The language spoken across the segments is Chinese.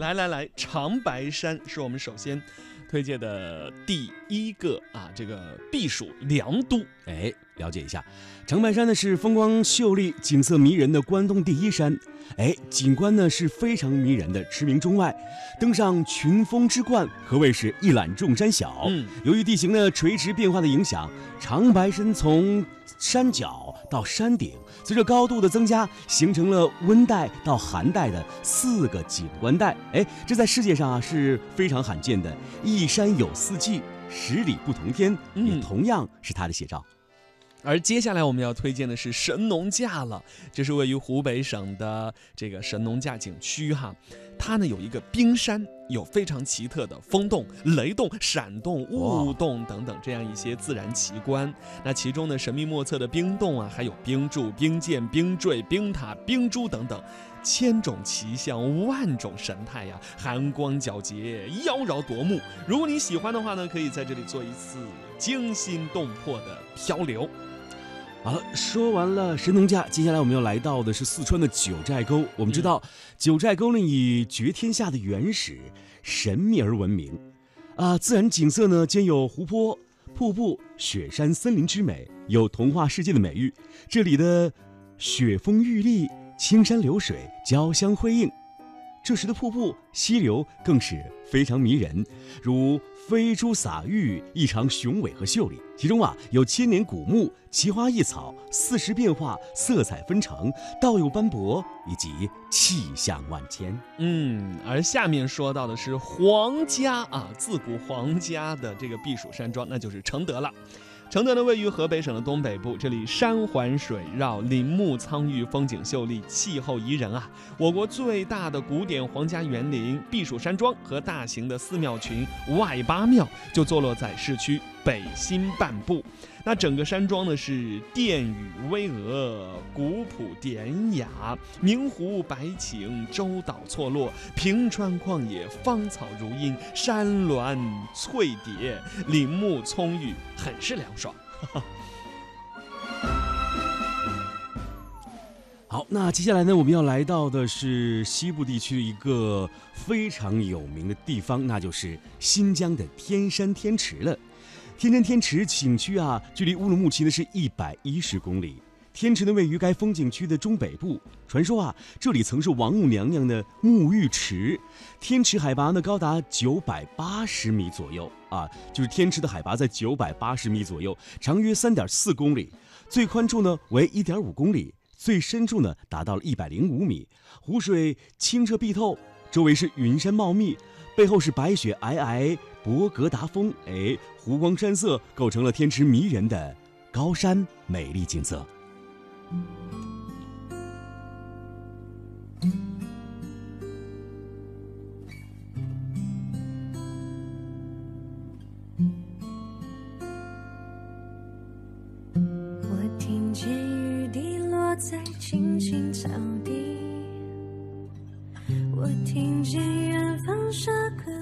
来来来，长白山是我们首先推荐的第一个啊，这个避暑良都。哎，了解一下，长白山呢是风光秀丽、景色迷人的关东第一山。哎，景观呢是非常迷人的，驰名中外。登上群峰之冠，可谓是一览众山小。嗯，由于地形的垂直变化的影响，长白山从山脚到山顶，随着高度的增加，形成了温带到寒带的四个景观带。哎，这在世界上啊是非常罕见的，一山有四季，十里不同天，也同样是它的写照。而接下来我们要推荐的是神农架了，这是位于湖北省的这个神农架景区哈，它呢有一个冰山，有非常奇特的风洞、雷洞、闪动、雾洞等等这样一些自然奇观。那其中呢神秘莫测的冰洞啊，还有冰柱、冰剑、冰坠、冰塔、冰珠等等，千种奇象、万种神态呀，寒光皎洁，妖娆夺目。如果你喜欢的话呢，可以在这里做一次惊心动魄的漂流。好了，说完了神农架，接下来我们要来到的是四川的九寨沟。我们知道，九寨沟呢以绝天下的原始、神秘而闻名，啊，自然景色呢兼有湖泊、瀑布、雪山、森林之美，有童话世界的美誉。这里的雪峰玉立，青山流水，交相辉映。这时的瀑布、溪流更是非常迷人，如飞珠洒玉，异常雄伟和秀丽。其中啊，有千年古木、奇花异草、四时变化、色彩纷呈、道有斑驳，以及气象万千。嗯，而下面说到的是皇家啊，自古皇家的这个避暑山庄，那就是承德了。承德呢，位于河北省的东北部，这里山环水绕，林木苍郁，风景秀丽，气候宜人啊。我国最大的古典皇家园林、避暑山庄和大型的寺庙群外八庙就坐落在市区北新半部。那整个山庄呢是殿宇巍峨，古朴典雅，明湖白晴，洲岛错落，平川旷野，芳草如茵，山峦翠叠，林木葱郁，很是凉爽。好，那接下来呢，我们要来到的是西部地区的一个非常有名的地方，那就是新疆的天山天池了。天山天池景区啊，距离乌鲁木齐呢是一百一十公里。天池呢位于该风景区的中北部。传说啊，这里曾是王母娘娘的沐浴池。天池海拔呢高达九百八十米左右啊，就是天池的海拔在九百八十米左右，长约三点四公里，最宽处呢为一点五公里，最深处呢达到了一百零五米。湖水清澈碧透，周围是云山茂密，背后是白雪皑皑。博格达峰，哎，湖光山色构成了天池迷人的高山美丽景色。我听见雨滴落在青青草地，我听见远方声。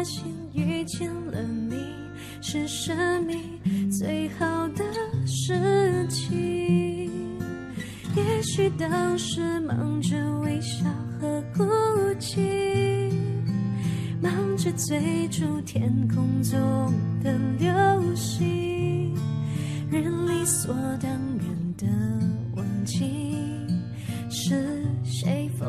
发现遇见了你是生命最好的事情。也许当时忙着微笑和哭泣，忙着追逐天空中的流星，人理所当然的忘记是谁风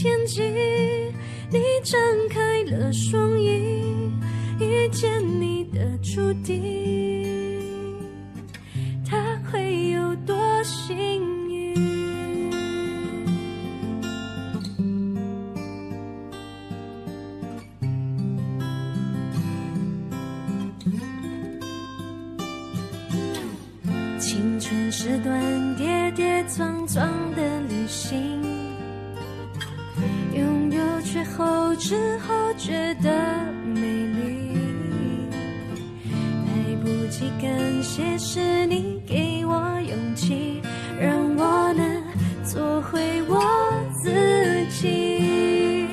天际，你张开了双翼，遇见你的注定，他会有多幸运？青春是段跌跌撞撞的旅行，后知后觉的美丽。来不及感谢，是你给我勇气，让我能做回我自己。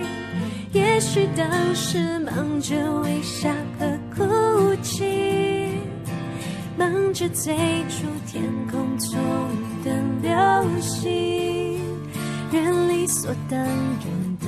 也许当时忙着微笑和哭泣。忙着追逐天空中的流星，人理所当然的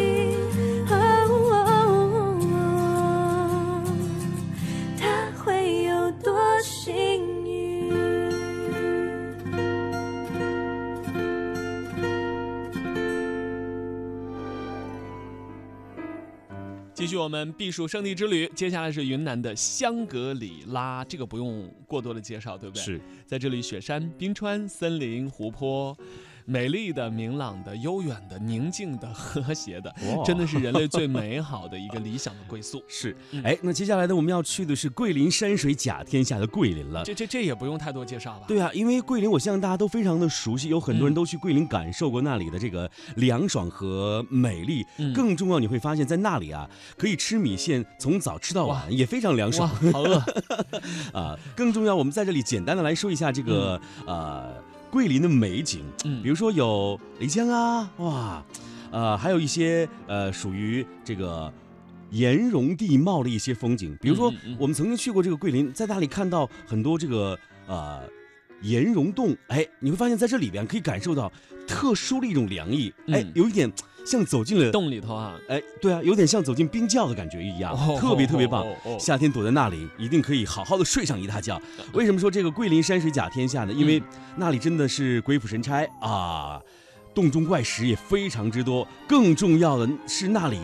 续我们避暑胜地之旅，接下来是云南的香格里拉，这个不用过多的介绍，对不对？是，在这里，雪山、冰川、森林、湖泊，美丽的、明朗的、悠远的、宁静的、和谐的，真的是人类最美好的一个理想的归宿。是嗯，哎，那接下来呢，我们要去的是桂林山水甲天下的桂林了。这这这也不用太多介绍吧？对啊，因为桂林，我相信大家都非常的熟悉，有很多人嗯都去桂林感受过那里的这个凉爽和美丽。嗯更重要，你会发现在那里啊，可以吃米线，从早吃到晚，也非常凉，爽好饿。啊。更重要，我们在这里简单的来说一下这个、呃桂林的美景，嗯。比如说有漓江啊，哇，呃，还有一些呃属于这个。岩溶地貌的一些风景，比如说我们曾经去过这个桂林，在那里看到很多这个呃岩溶洞，哎，你会发现在这里边可以感受到特殊的一种凉意，哎嗯，有一点像走进了，洞里头啊，哎，对啊，有点像走进冰窖的感觉一样，哦特别特别棒哦哦哦。夏天躲在那里，一定可以好好的睡上一大觉。为什么说这个桂林山水甲天下呢？因为嗯那里真的是鬼斧神差啊，洞中怪石也非常之多。更重要的是那里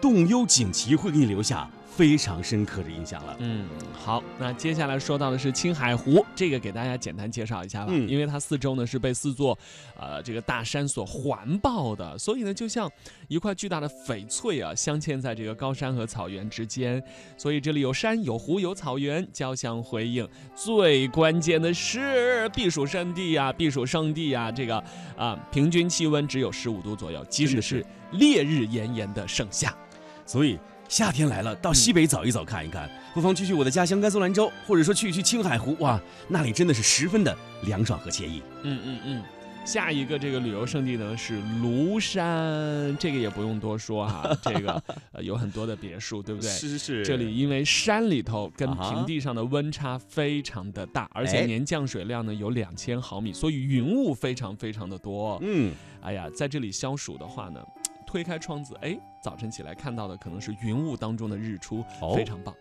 洞幽景奇会给你留下非常深刻的印象了。嗯，好，那接下来说到的是青海湖，这个给大家简单介绍一下吧，嗯因为它四周呢是被四座呃这个大山所环抱的，所以呢就像一块巨大的翡翠啊，镶嵌在这个高山和草原之间，所以这里有山有湖有草原，交相辉映。最关键的是避暑胜地呀、避暑胜地呀、这个啊平均气温只有十五度左右，即使是烈日炎炎的盛夏。所以夏天来了，到西北走一走看一看，不妨去去我的家乡甘肃兰州，或者说去一去青海湖，哇，那里真的是十分的凉爽和惬意。嗯嗯嗯。下一个这个旅游胜地呢是庐山，这个也不用多说哈，这个呃有很多的别墅，对不对？是是这里因为山里头跟平地上的温差非常的大，而且哎年降水量呢有两千毫米，所以云雾非常非常的多。嗯，哎呀，在这里消暑的话呢，推开窗子，哎，早晨起来看到的可能是云雾当中的日出，哦非常棒。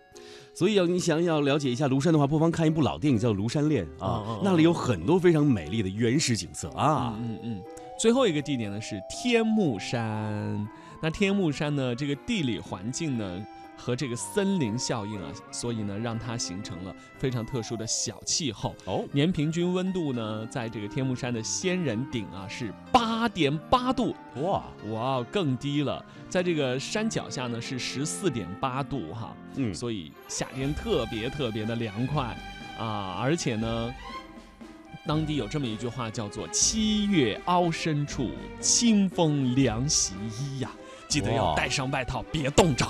所以要你想要了解一下庐山的话，不妨看一部老电影叫《庐山恋》啊，那里有很多非常美丽的原始景色啊。嗯嗯嗯。最后一个地点呢是天目山。那天目山呢，这个地理环境呢，和这个森林效应啊，所以呢，让它形成了非常特殊的小气候。哦，年平均温度呢，在这个天目山的仙人顶啊是八点八度，哇，哇，更低了。在这个山脚下呢是十四点八度哈，嗯，所以夏天特别特别的凉快啊，而且呢。当地有这么一句话，叫做“七月凹深处，清风凉席衣”呀，记得要带上外套，别冻着。